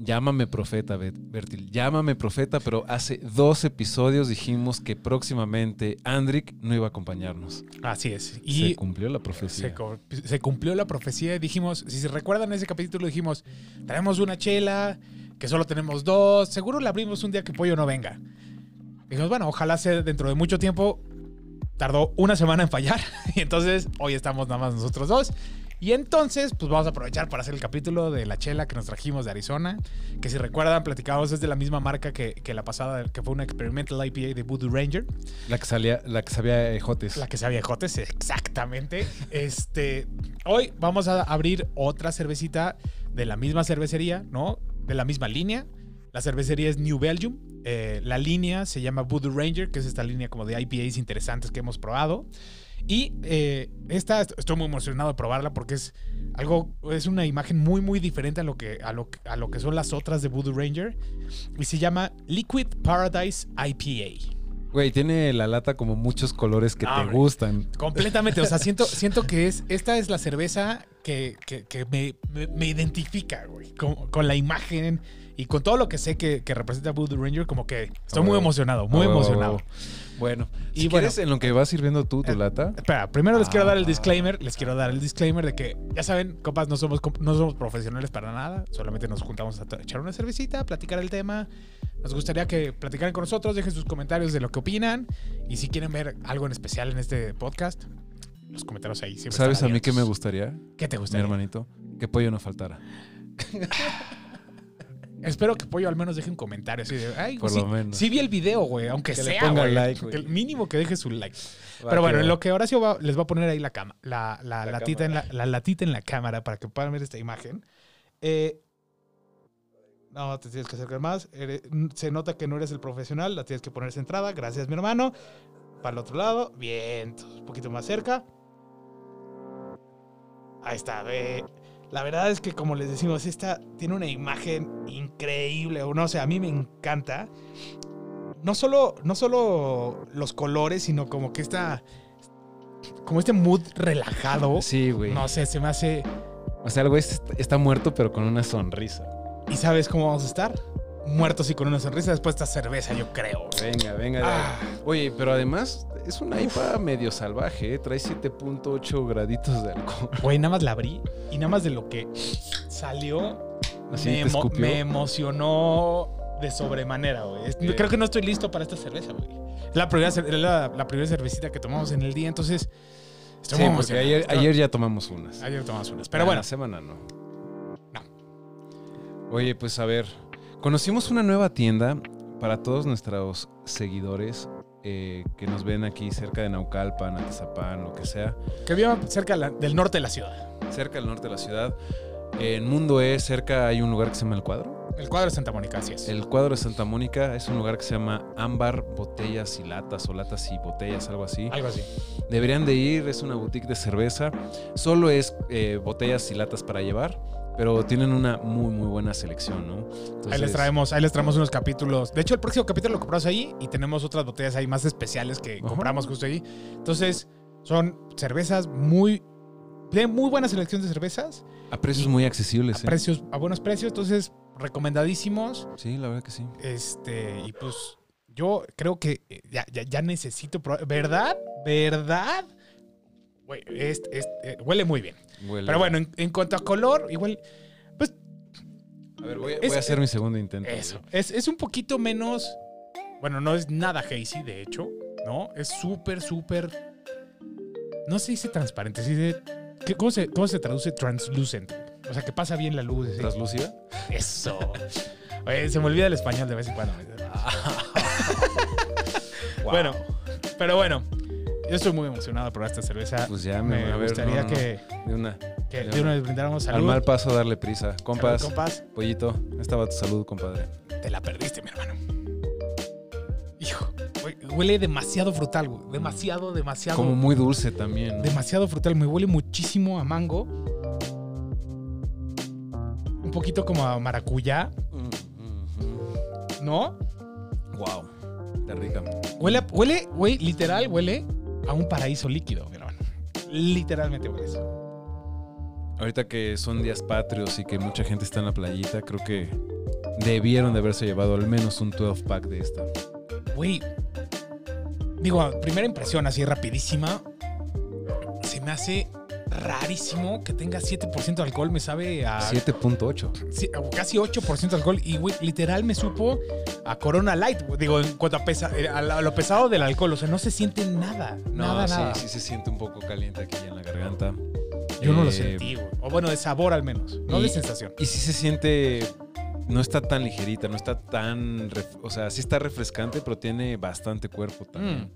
Llámame profeta, Bertil. Llámame profeta, pero hace dos episodios dijimos que próximamente Andrick no iba a acompañarnos. Así es. Se Y cumplió la profecía. se, se cumplió la profecía y dijimos, si se recuerdan ese capítulo, dijimos, traemos una chela, que solo tenemos dos, seguro la abrimos un día que Pollo no venga. Dijimos, bueno, ojalá sea dentro de mucho tiempo. Tardó una semana en fallar y entonces hoy estamos nada más nosotros dos. Y entonces, pues vamos a aprovechar para hacer el capítulo de la chela que nos trajimos de Arizona, que si recuerdan, platicábamos, es de la misma marca que, que la pasada, que fue una Experimental IPA de Voodoo Ranger. La que salía, la que sabía ejotes. La que sabía jotes, exactamente. Este, hoy vamos a abrir otra cervecita de la misma cervecería, ¿no? De la misma línea. La cervecería es New Belgium. Eh, la línea se llama Voodoo Ranger, que es esta línea como de IPAs interesantes que hemos probado. Y eh, esta est- estoy muy emocionado de probarla porque es algo, es una imagen muy, muy diferente a lo que, a lo, a lo que son las otras de Voodoo Ranger. Y se llama Liquid Paradise IPA. Güey, tiene la lata como muchos colores que Ah, te gustan. Completamente, o sea, siento, siento que es, esta es la cerveza que, que- que me, me- me identifica, güey, con, con la imagen y con todo lo que sé que, que representa Voodoo Ranger, como que estoy muy emocionado, muy emocionado. Bueno, Y si bueno. quieres, en lo que vas sirviendo tú tu Eh, lata. Espera, primero les quiero dar el Ah. disclaimer, les quiero dar el disclaimer de que, ya saben, compas, no somos, no somos profesionales para nada, solamente nos juntamos a echar una cervecita, platicar el tema. Nos gustaría que platicaran con nosotros, dejen sus comentarios de lo que opinan y si quieren ver algo en especial en este podcast, los comentarios ahí ¿Sabes a mí qué me gustaría? ¿Qué te Mi gustaría? hermanito. Que pollo no faltara. Espero que Pollo al menos deje un comentario así de, ay, Por sí, lo menos. sí vi el video, güey, aunque Que le sea, ponga güey. like, güey. El mínimo que deje su like. Va, Pero bueno, en lo que Horacio va- les va a poner ahí la, cama, la, la, La latita en la, la latita en la cámara para que puedan ver esta imagen. Eh, no, te tienes que acercar más. Eres- se nota que no eres el profesional, la tienes que poner centrada. Gracias, mi hermano. Para el otro lado. Bien, un poquito más cerca. Ahí está, ve. La verdad es que, como les decimos, esta tiene una imagen increíble. o No sé, a mí me encanta. No solo, no solo los colores, sino como que esta. Como este mood relajado. Sí, güey. No sé, se me hace. O sea, el güey está, está muerto, pero con una sonrisa. ¿Y sabes cómo vamos a estar? Muertos y con una sonrisa después de esta cerveza, yo creo. Venga, venga. Ah, Oye, pero además es una IPA medio salvaje, ¿eh? Trae 7.8 graditos de alcohol. güey, nada más la abrí y nada más de lo que salió Así me, emo- emocionó de sobremanera, güey. Creo que no estoy listo para esta cerveza, güey. La primera, la, la primera cervecita que tomamos en el día, entonces. Estoy Sí, muy porque ayer, ya tomamos unas. ayer tomamos unas. Ah, Pero bueno, La semana no. No. Oye, pues a ver. Conocimos una nueva tienda para todos nuestros seguidores eh, que nos ven aquí cerca de Naucalpan, Atizapán, lo que sea. que viva cerca la- del norte de la ciudad. Cerca del norte de la ciudad. En Mundo E, cerca hay un lugar que se llama El Cuadro. El cuadro de Santa Mónica, así es. El cuadro de Santa Mónica es un lugar que se llama Ámbar Botellas y Latas o Latas y Botellas, algo así. Algo así. Deberían de ir, es una boutique de cerveza. Solo es eh, botellas y latas para llevar, pero tienen una muy, muy buena selección, ¿no? Entonces, ahí les traemos, ahí les traemos unos capítulos. De hecho, el próximo capítulo lo compramos ahí y tenemos otras botellas ahí más especiales que Ajá. compramos justo ahí. Entonces, son cervezas muy. De muy buena selección de cervezas, A precios muy a, accesibles, ¿eh? precios, a buenos precios, entonces recomendadísimos. Sí, la verdad que sí. Este, y pues yo creo que eh, ya, ya, ya necesito probar. ¿Verdad? ¿Verdad? Güey, es- es- eh, huele muy bien. Huele. Pero bueno, en, en cuanto a color, igual. Pues a ver, voy, a- es- voy a hacer mi segundo intento. Eso. Es, es un poquito menos. Bueno, no es nada hazy, de hecho. ¿No? Es súper, súper. No se dice transparente, se dice. ¿qué- ¿cómo, se, ¿Cómo se traduce translucent? O sea, que pasa bien la luz. así. ¿Translúcida? Eso. Oye, se me olvida el español de vez en cuando. Bueno, pero bueno. Yo estoy muy emocionado probar esta cerveza. Pues ya me, me a ver, gustaría no, no, que, De una. que de una vez brindáramos Al salud. mal paso darle prisa. Compas, Salud, compas. pollito, esta va tu salud, compadre. Te la perdiste, mi hermano. Güey, Huele demasiado frutal, güey. Demasiado, demasiado. Como muy dulce también. ¿no? Demasiado frutal. Me huele muchísimo a mango. Un poquito como a maracuyá, Mm, ¿no? Wow. Está rica. Huele, huele, güey, literal, huele a un paraíso líquido, mi hermano. Literalmente huele eso. Ahorita que son días patrios y que mucha gente está en la playita, creo que debieron de haberse llevado al menos un 12 pack de esta. Güey. Digo, primera impresión, así rapidísima. Se me hace rarísimo que tenga 7% de alcohol. Me sabe a. 7.8. sí, a casi 8% de alcohol. Y, güey, literal me supo a Corona Light. Digo, en cuanto a, pesa- eh, a lo pesado del alcohol. O sea, no se siente nada. No, nada, sí, nada. sí se siente un poco caliente aquí en la garganta. Yo no lo Eh, sentí, güey. O bueno, de sabor al menos. No y- de sensación. Y sí se siente. No está tan ligerita, no está tan. o sea, sí está refrescante, pero tiene bastante cuerpo también. Mm.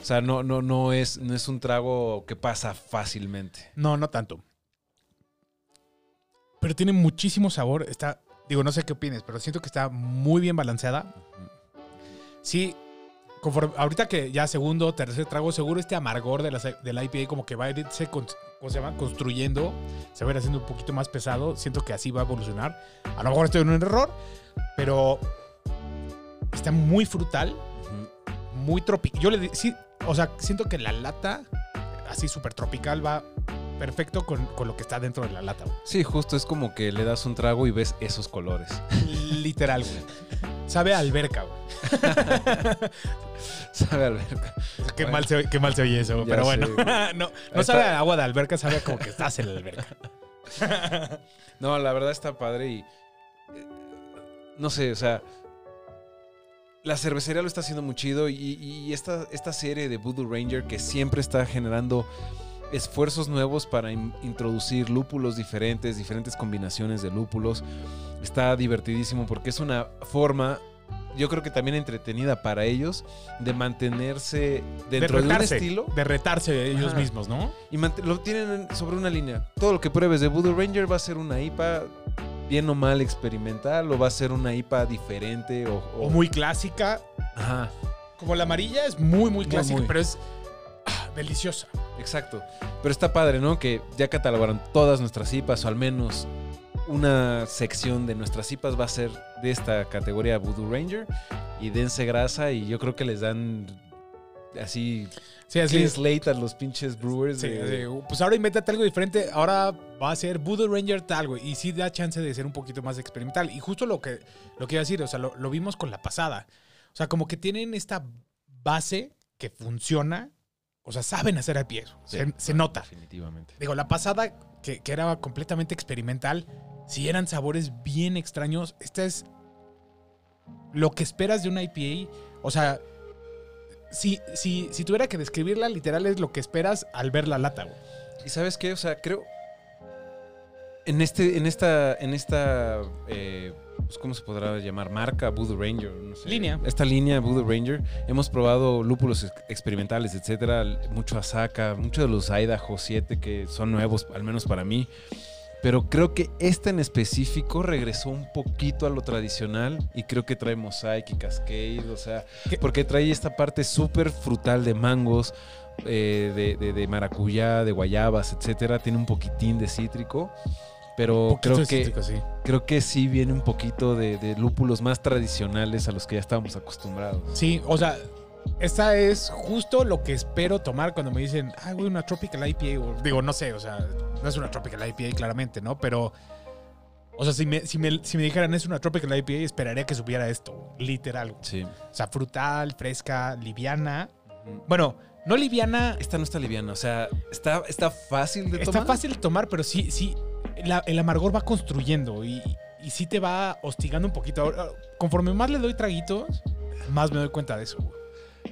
O sea, no, no, no, es, no es un trago que pasa fácilmente. No, no tanto. Pero tiene muchísimo sabor. Está, digo, no sé qué opines, pero siento que está muy bien balanceada. Sí, conforme, ahorita que ya segundo tercer trago, seguro este amargor de la, del IPA como que va a irse con- ¿cómo se llama? construyendo, se va a ir haciendo un poquito más pesado. Siento que así va a evolucionar. A lo mejor estoy en un error, pero está muy frutal, muy tropical. Yo le sí, o sea, siento que la lata, así súper tropical, va perfecto con, con lo que está dentro de la lata. güey. Sí, justo es como que le das un trago y ves esos colores. Literal, güey. Sabe a alberca, güey. Sabe a alberca. Qué, Bueno. mal se, qué mal se oye eso, Ya pero bueno. no no sabe a agua de alberca, sabe como que estás en la alberca. No, la verdad está padre y. eh, No sé, o sea. La cervecería lo está haciendo muy chido y, y esta, esta serie de Voodoo Ranger que siempre está generando esfuerzos nuevos para in- introducir lúpulos diferentes, diferentes combinaciones de lúpulos. Está divertidísimo porque es una forma, yo creo que también entretenida para ellos, de mantenerse dentro de, un estilo. De retarse ellos Ajá. mismos, ¿no? Y lo tienen sobre una línea. Todo lo que pruebes de Voodoo Ranger va a ser una IPA bien o mal experimental o va a ser una IPA diferente o, o- O muy clásica. Ajá, Como la amarilla es muy, muy Muy, clásica, muy. pero es ah, deliciosa. exacto. Pero está padre, ¿no? Que ya catalogaron todas nuestras IPAs o al menos una sección de nuestras IPAs va a ser de esta categoría Voodoo Ranger y dense grasa y yo creo que les dan así Sí, así clean slate a los pinches brewers. Sí, de- pues ahora invéntate algo diferente. Ahora va a ser Voodoo Ranger tal, güey. Y sí da chance de ser un poquito más experimental. Y justo lo que, lo que iba a decir, o sea, lo, lo vimos con la pasada. O sea, como que tienen esta base que funciona. O sea, saben hacer. Se, Sí, se nota. Definitivamente. Digo, la pasada, que, que era completamente experimental, si eran sabores bien extraños, esta es lo que esperas de una IPA. O sea, si, si, si tuviera que describirla, literal es lo que esperas al ver la lata, güey. ¿Y sabes qué? O sea, creo. En este, en esta, en esta, eh, pues, ¿cómo se podrá llamar? Marca Voodoo Ranger. no sé. Línea. Esta línea Voodoo Ranger. Hemos probado lúpulos ex- experimentales, etcétera. Mucho Asaka, mucho de los Idaho 7 que son nuevos, al menos para mí. Pero creo que esta en específico regresó un poquito a lo tradicional y creo que trae Mosaic y Cascade, o sea, ¿Qué? porque trae esta parte súper frutal de mangos, eh, de, de- de maracuyá, de guayabas, etcétera. Tiene un poquitín de cítrico, pero creo que, cítrico, sí. creo que sí viene un poquito de, de lúpulos más tradicionales a los que ya estábamos acostumbrados. Sí, o sea, esta es justo lo que espero tomar cuando me dicen, ah, güey, una Tropical IPA. O, digo, no sé, o sea, no es una Tropical IPA claramente, ¿no? Pero, o sea, si me, si me, si me dijeran es una Tropical IPA, esperaría que supiera esto, literal. Sí. O sea, frutal, fresca, liviana. Bueno, no liviana, Esta no está liviana, o sea, está, está fácil de está tomar. fácil de tomar, pero sí, sí, la- el amargor va construyendo y, y sí te va hostigando un poquito. Ahora, Conforme más le doy traguitos, más me doy cuenta de eso. güey.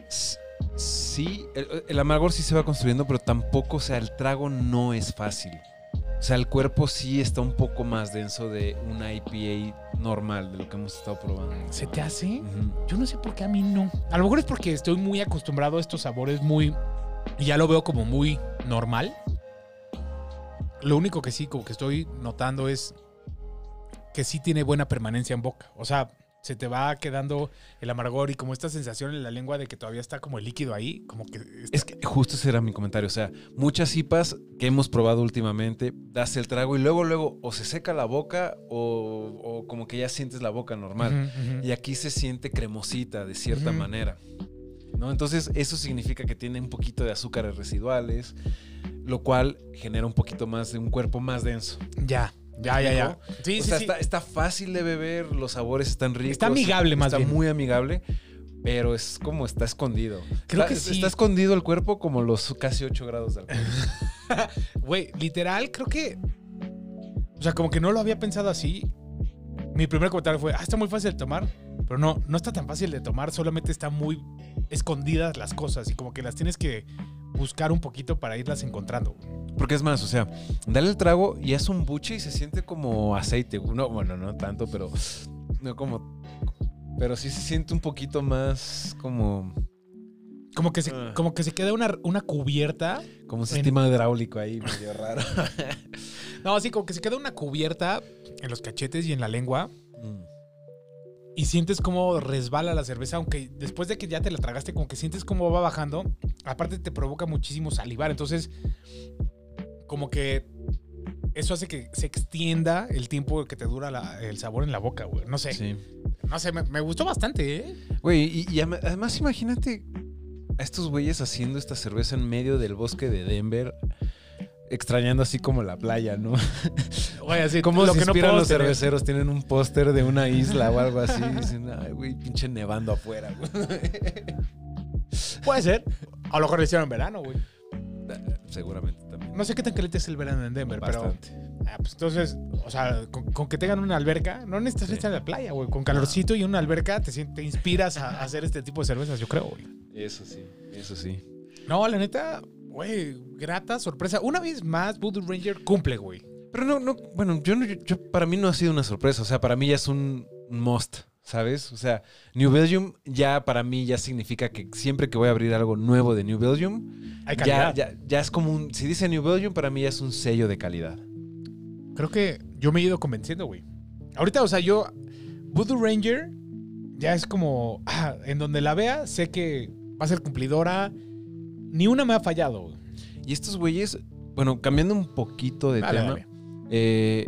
Sí, el, el amargor sí se va construyendo, pero tampoco, o sea, el trago no es fácil. O sea, el cuerpo sí está un poco más denso de una IPA normal, de lo que hemos estado probando. ¿Se te hace? Yo no sé por qué a mí no. A lo mejor es porque estoy muy acostumbrado a estos sabores muy... Ya lo veo como muy normal. Lo único que sí, como que estoy notando es que sí tiene buena permanencia en boca. O sea, se te va quedando el amargor y como esta sensación en la lengua de que todavía está como el líquido ahí, como que... está- Es que justo ese era mi comentario. O sea, muchas IPAs que hemos probado últimamente, das el trago y luego, luego, o se seca la boca o, o como que ya sientes la boca normal. Y aquí se siente cremosita de cierta manera. ¿no? Entonces, eso significa que tiene un poquito de azúcares residuales, lo cual genera un poquito más de un cuerpo más denso. Ya, ya, ya, ya. Sí, o sí, sea, sí. Está, está fácil de beber, los sabores están ricos. Está amigable, más está bien. muy amigable, pero es como está escondido. Creo está, que sí. Está escondido el cuerpo como los casi 8 grados de alcohol. Güey, literal, creo que. O sea, como que no lo había pensado así. Mi primer comentario fue: Ah, está muy fácil de tomar. Pero no, no está tan fácil de tomar. Solamente están muy escondidas las cosas y como que las tienes que buscar un poquito para irlas encontrando. Porque es más, o sea, dale el trago y es un buche y se siente como aceite. No, bueno, no tanto, pero no como. Pero sí se siente un poquito más como, Como que se, Ah. como que se queda una, una cubierta. como un En- sistema hidráulico ahí, medio raro. No, sí, como que se queda una cubierta en los cachetes y en la lengua. Mm. Y sientes cómo resbala la cerveza, aunque después de que ya te la tragaste, como que sientes cómo va bajando. Aparte te provoca muchísimo salivar. Entonces, como que eso hace que se extienda el tiempo que te dura la- el sabor en la boca, güey. No sé. Sí. No sé, me, me gustó bastante, ¿eh? Güey, y, y además imagínate a estos güeyes haciendo esta cerveza en medio del bosque de Denver, extrañando así como la playa, ¿no? Güey, así, ¿Cómo lo se que no puedo los tener. cerveceros? Tienen un póster de una isla o algo así. y Dicen, ay, güey, pinche nevando afuera, güey. Puede ser. A lo mejor lo hicieron en verano, güey. Seguramente también. No sé qué tan caliente es el verano en Denver, Bastante. pero. Ah, pues entonces, o sea, con, con que tengan una alberca, no necesitas Sí. estar en la playa, güey. Con calorcito y una alberca te, te inspiras a, a hacer este tipo de cervezas, yo creo, güey. Eso sí, eso sí. No, la neta, güey, grata sorpresa. Una vez más, Voodoo Ranger cumple, güey. Pero no, no, bueno, yo, yo- para mí no ha sido una sorpresa. O sea, para mí ya es un must, ¿sabes? O sea, New Belgium ya para mí ya significa que siempre que voy a abrir algo nuevo de New Belgium, Hay ya, ya, ya es como un. Si dice New Belgium, para mí ya es un sello de calidad. Creo que yo me he ido convenciendo, güey. Ahorita, o sea, yo, Voodoo Ranger ya es como, ah, en donde la vea, sé que va a ser cumplidora. Ni una me ha fallado, güey. Y estos güeyes, bueno, cambiando un poquito de Dale, tema, dale. eh,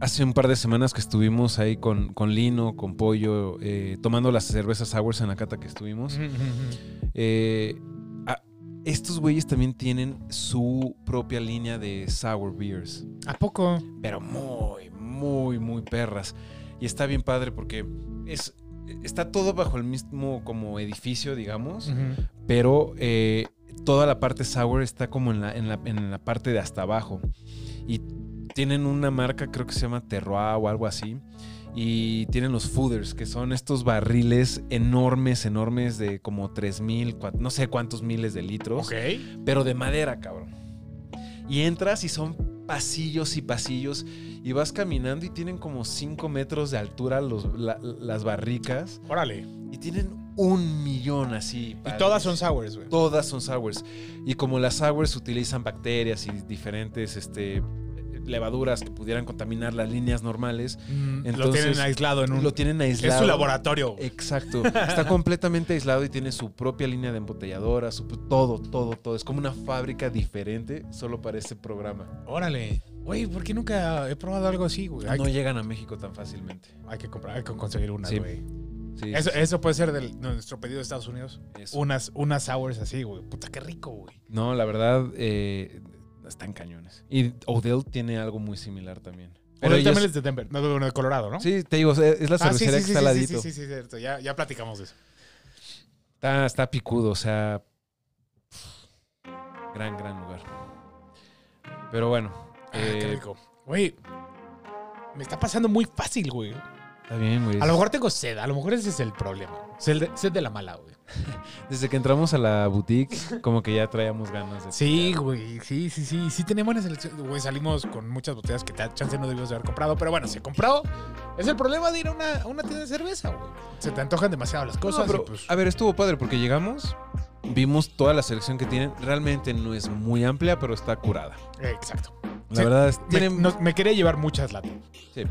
hace un par de semanas que estuvimos ahí con, con Lino, con Pollo, eh, tomando las cervezas sours en la cata que estuvimos. Eh, estos güeyes también tienen su propia línea de sour beers, ¿A poco? pero muy, muy, muy perras. Y está bien padre porque es, está todo bajo el mismo como edificio, digamos, pero eh, toda la parte sour está como en la, en, la, en la parte de hasta abajo. Y tienen una marca, creo que se llama Terroir o algo así. Y tienen los fooders, que son estos barriles enormes, enormes de como 3000, cua- no sé cuántos miles de litros, Ok. pero de madera, cabrón. Y entras y son pasillos y pasillos y vas caminando y tienen como 5 metros de altura los- la- las barricas Órale. y tienen un millón así. Y todas son sours, güey. Todas son sours. Y como las sours utilizan bacterias y diferentes este, levaduras que pudieran contaminar las líneas normales, Mm, lo Entonces, tienen aislado en un... lo tienen es aislado. su laboratorio. Exacto. Está completamente aislado y tiene su propia línea de embotelladora, su, todo, todo, todo. Es como una fábrica diferente solo para este programa. Órale. Güey, ¿por qué nunca he probado algo así, güey? No llegan a México tan fácilmente. hay que comprar, hay que conseguir una, güey. Sí, Eso, sí, eso puede ser de nuestro pedido de Estados Unidos. eso. Unas, unas sours así, güey. Puta, qué rico, güey. No, la verdad, eh, están cañones. Y Odell tiene algo muy similar también. Pero ellos- también es de Denver, no, de Colorado, ¿no? Sí, te digo, es la Ah, sí, cervecería que sí, está al sí, ladito. sí, sí, sí, cierto. Ya, ya platicamos de eso. Está, está picudo, o sea. Gran, gran lugar. Pero bueno. Ah, qué eh, rico. Güey, me está pasando muy fácil, güey. Está bien, güey. A lo mejor tengo sed, a lo mejor ese es el problema. Sed de, sed de la mala, güey. Desde que entramos a la boutique, como que ya traíamos ganas de. Sí, güey, sí, sí, sí. Sí tenemos buena selección. Güey, salimos con muchas botellas que ta- chance no debíamos de haber comprado. Pero bueno, se compró. Es el problema de ir a una, a una tienda de cerveza, güey. Se te antojan demasiado las No, cosas. pero, pues, a ver, estuvo padre porque llegamos, vimos toda la selección que tienen. Realmente no es muy amplia, pero está curada. exacto. La Sí, verdad es. Me, Tienen, no- me quería llevar muchas latas. sí.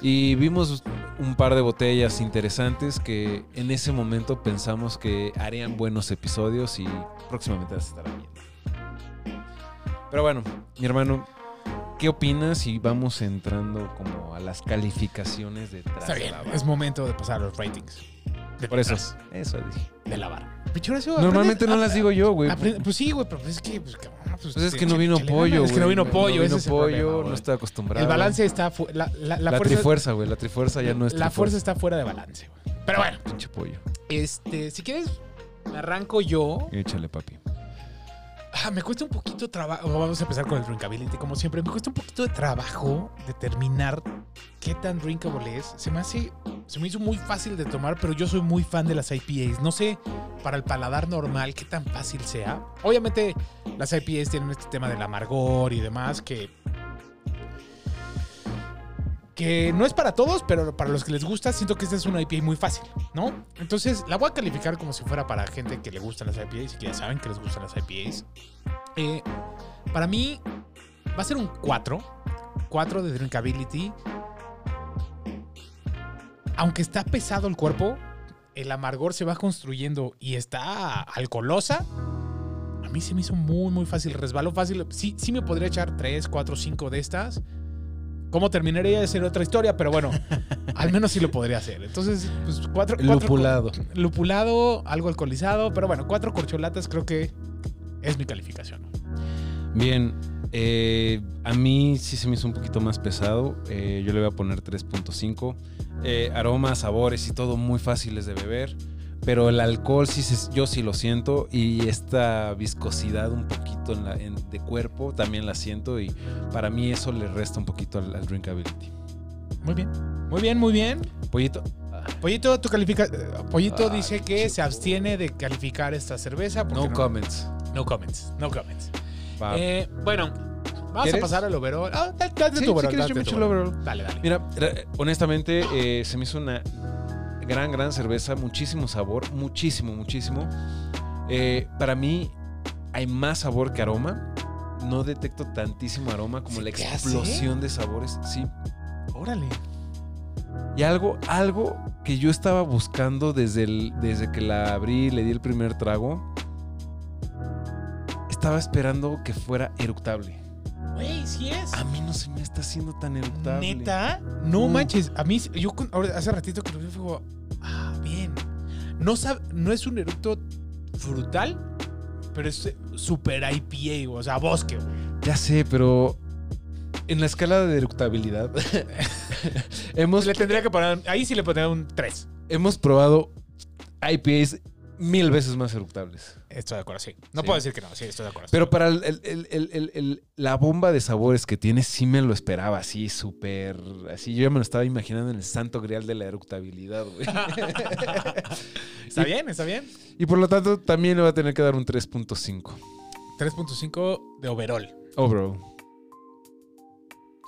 Y vimos un par de botellas interesantes que en ese momento pensamos que harían buenos episodios y próximamente las estarán viendo. Pero bueno, mi hermano, ¿qué opinas si vamos entrando como a las calificaciones de Está bien, es momento de pasar a los ratings. De Por eso, Detrás eso dije. De la barra. Normalmente aprende- no las digo yo, güey. aprende- Pues sí, güey, pero es que... Pues, cabrón, pues, Pues es que no vino pollo. Es que no vino pollo, No ese vino es el pollo, problema, no güey. está acostumbrado. El balance está... La, la, la La, fuerza, trifuerza, güey. La trifuerza ya no es la fuerza está fuera de balance, güey. Pero bueno, Pinche pollo. este, si quieres, me arranco yo. Échale, papi. Ah, me cuesta un poquito de trabajo. Vamos a empezar con el drinkability, como siempre. Me cuesta un poquito de trabajo determinar qué tan drinkable es. Se me hace. Se me hizo muy fácil de tomar, pero yo soy muy fan de las IPAs. No sé para el paladar normal qué tan fácil sea. Obviamente, las IPAs tienen este tema del amargor y demás que. Que no es para todos, pero para los que les gusta, siento que esta es una IPA muy fácil, ¿no? Entonces, la voy a calificar como si fuera para gente que le gustan las IPAs y que ya saben que les gustan las IPAs. Eh, para mí, va a ser un 4. 4 de drinkability. Aunque está pesado el cuerpo, el amargor se va construyendo y está alcoholosa. A mí se me hizo muy, muy fácil. Resbaló fácil. Sí, sí me podría echar 3, 4, 5 de estas. ¿Cómo terminaría de ser otra historia? Pero bueno, al menos sí lo podría hacer. Entonces, pues 4. Lupulado. Lupulado, algo alcoholizado. Pero bueno, 4 corcholatas creo que es mi calificación. Bien, eh, a mí sí se me hizo un poquito más pesado. Eh, yo le voy a poner 3.5. Eh, aromas, sabores y todo muy fáciles de beber. Pero el alcohol sí se- yo sí lo siento. Y esta viscosidad un poquito en la- en- de cuerpo también la siento. Y para mí eso le resta un poquito al, al drinkability. Muy bien. Muy bien, muy bien. Pollito. Pollito, tu califica... Pollito Ay, dice que se abstiene de calificar esta cerveza. porque No comments. No comments. No comments. Eh, bueno, vamos ¿Quieres? a pasar al overall. Ah, date, date Sí, si overall. yo me echo el overall. Dale, dale. Mira, honestamente, eh, se me hizo una gran, gran cerveza, muchísimo sabor, muchísimo, muchísimo. Eh, para mí hay más sabor que aroma. No detecto tantísimo aroma como ¿Se la hace? explosión de sabores. Sí. Órale. Y algo, algo que yo estaba buscando desde, el, desde que la abrí y le di el primer trago. Estaba esperando que fuera eructable. Güey, sí es. A mí no se me está haciendo tan eructable. Neta, no Mm. manches. A mí, yo con- ahora, hace ratito que lo vi, fue como, ah, bien. No, es un eructo frutal, pero es super IPA, o sea, bosque, güey. Ya sé, pero en la escala de eructabilidad hemos, Le tendría que poner, ahí sí le pondría un 3. hemos probado IPAs mil veces más eructables. Estoy de acuerdo, sí. No Sí. puedo decir que no, sí, estoy de acuerdo. Pero para el- la bomba de sabores que tiene, sí me lo esperaba así, súper. Así yo ya me lo estaba imaginando en el santo grial de la eructabilidad, güey. está bien, está bien. y por lo tanto, también le va a tener que dar un 3.5. 3.5 de overall. Overall.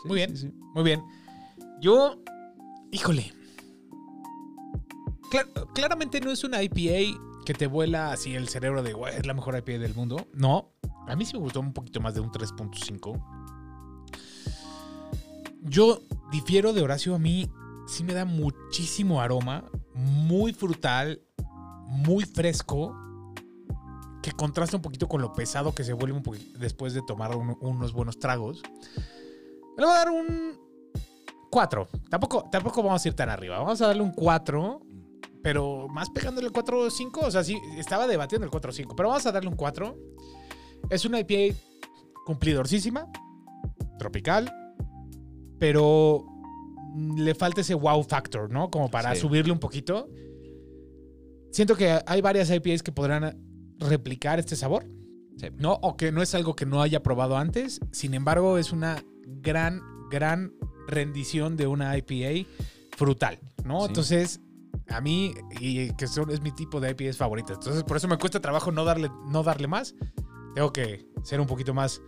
Sí, Muy bien. sí. Muy bien. Yo, híjole. Cla- claramente no es una IPA que te vuela así el cerebro de, "Güey, es la mejor IPA del mundo. No. A mí sí me gustó un poquito más de un 3.5. Yo difiero de Horacio. A mí sí me da muchísimo aroma. Muy frutal. Muy fresco. Que contrasta un poquito con lo pesado que se vuelve después de tomar un- unos buenos tragos. Le voy a dar un 4. Tampoco, tampoco vamos a ir tan arriba. Vamos a darle un 4. Pero más pegándole el 4 o 5. O sea, sí, estaba debatiendo el 4 o 5. Pero vamos a darle un 4. Es una IPA cumplidorcísima. Tropical. Pero le falta ese wow factor, ¿no? Como para Sí. subirle un poquito. Siento que hay varias IPAs que podrán replicar este sabor. Sí. ¿no? O que no es algo que no haya probado antes. Sin embargo, es una gran, gran rendición de una IPA frutal, ¿no? Sí. Entonces, a mí, y que son, es mi tipo de IPAs favorita. Entonces, por eso me cuesta trabajo no darle, no darle más. Tengo que ser un poquito más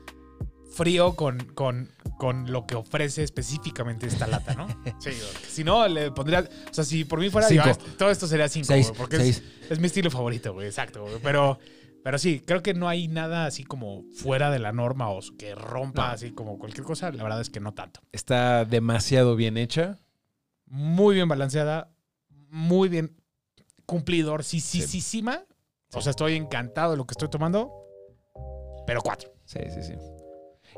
frío con, con, con lo que ofrece específicamente esta lata, ¿no? Sí, si no, le pondría. O sea, si por mí fuera. Digo, "Ah, todo esto sería 5, Seis, porque es, mi estilo favorito, güey, exacto, güey. Pero, pero sí, creo que no hay nada así como fuera de la norma o que rompa No. así como cualquier cosa. La verdad es que no tanto. Está demasiado bien hecha. muy bien balanceada, muy bien cumplidor, sí, sí, sí, sí, O sea, estoy encantado de lo que estoy tomando, pero cuatro. Sí, sí, sí.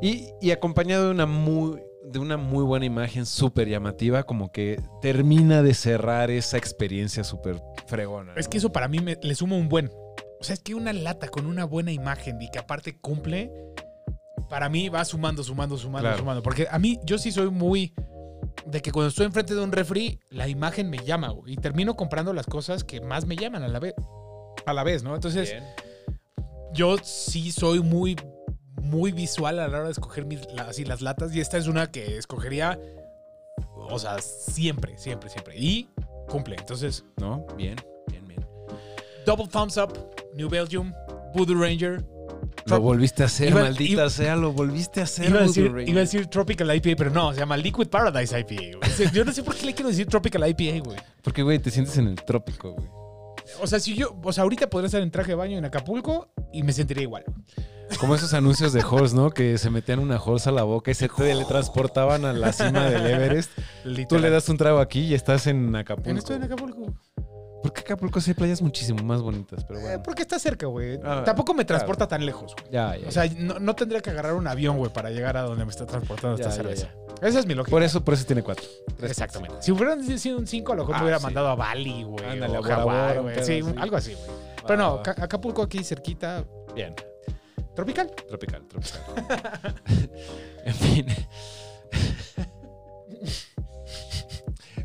Y, y acompañado de una muy, de una muy buena imagen súper llamativa, como que termina de cerrar esa experiencia súper fregona. Es que eso para mí me, le suma un buen. O sea, es que una lata con una buena imagen y que aparte cumple, para mí va sumando, sumando, sumando, Claro. sumando. Porque a mí, yo sí soy muy de que cuando estoy enfrente de un refri, la imagen me llama, güey, y termino comprando las cosas que más me llaman a la vez, a la vez, ¿no? Entonces, Bien. yo sí soy muy, muy visual a la hora de escoger mis, así, las latas, y esta es una que escogería, o sea, siempre, siempre, siempre. Y cumple. Entonces, ¿No? Bien, bien, bien. Double Thumbs Up, New Belgium, Voodoo Ranger. Lo volviste a hacer, Iba- maldita iba- sea, lo volviste a hacer. Iba a, decir, Ranger. iba a decir Tropical IPA, pero no, se llama Liquid Paradise IPA. güey. O sea, Yo no sé por qué le quiero decir Tropical IPA, güey. Porque, güey, te sientes en el trópico, güey. O sea, si yo, o sea, ahorita podría estar en traje de baño en Acapulco y me sentiría igual. Como esos anuncios de Halls, ¿no? Que se metían una Halls a la boca y se teletransportaban a la cima del Everest. Tú le das un trago aquí y estás en ¿En Acapulco. estoy en Acapulco? Porque Acapulco sí hay playas muchísimo más bonitas, pero Eh, bueno. porque está cerca, güey. Ah, Tampoco me transporta tan lejos, güey. Ya, ya. O sea, no, no tendría que agarrar un avión, güey, para llegar a donde me está transportando Ya, esta ya, cerveza. Esa es mi lógica. por eso, por eso tiene cuatro. Tres. Exactamente. Si hubieran sido un 5, a lo mejor Ah, me hubiera sí. mandado a Bali, güey. Ándale, o Hawái, güey. Sí, algo así, güey. Pero no, Acapulco aquí cerquita. Bien. ¿Tropical? Tropical, tropical. en fin.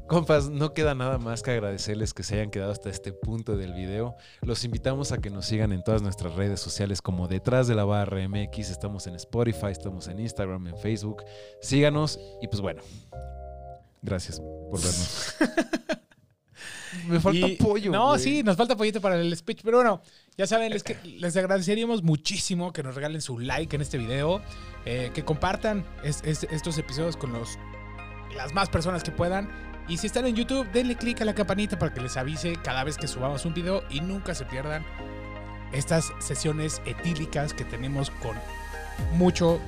Compas, no queda nada más que agradecerles que se hayan quedado hasta este punto del video. Los invitamos a que nos sigan en todas nuestras redes sociales como Detrás de la Barra MX. Estamos en Spotify, estamos en Instagram, en Facebook. Síganos y pues bueno. Gracias por vernos. Me falta Y- apoyo. No, sí, nos falta apoyito para el speech. Pero bueno, ya saben, les, que- les agradeceríamos muchísimo que nos regalen su like en este video, eh, que compartan es- es- estos episodios con los, las más personas que puedan. Y si están en YouTube, denle click a la campanita para que les avise cada vez que subamos un video y nunca se pierdan estas sesiones etílicas que tenemos con mucho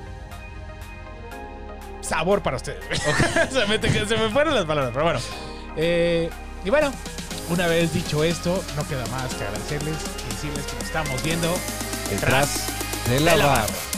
sabor para ustedes. se, me, se me fueron las palabras, pero bueno. Eh, y bueno, una vez dicho esto, no queda más que agradecerles y decirles que nos estamos viendo Detrás de la de la barra.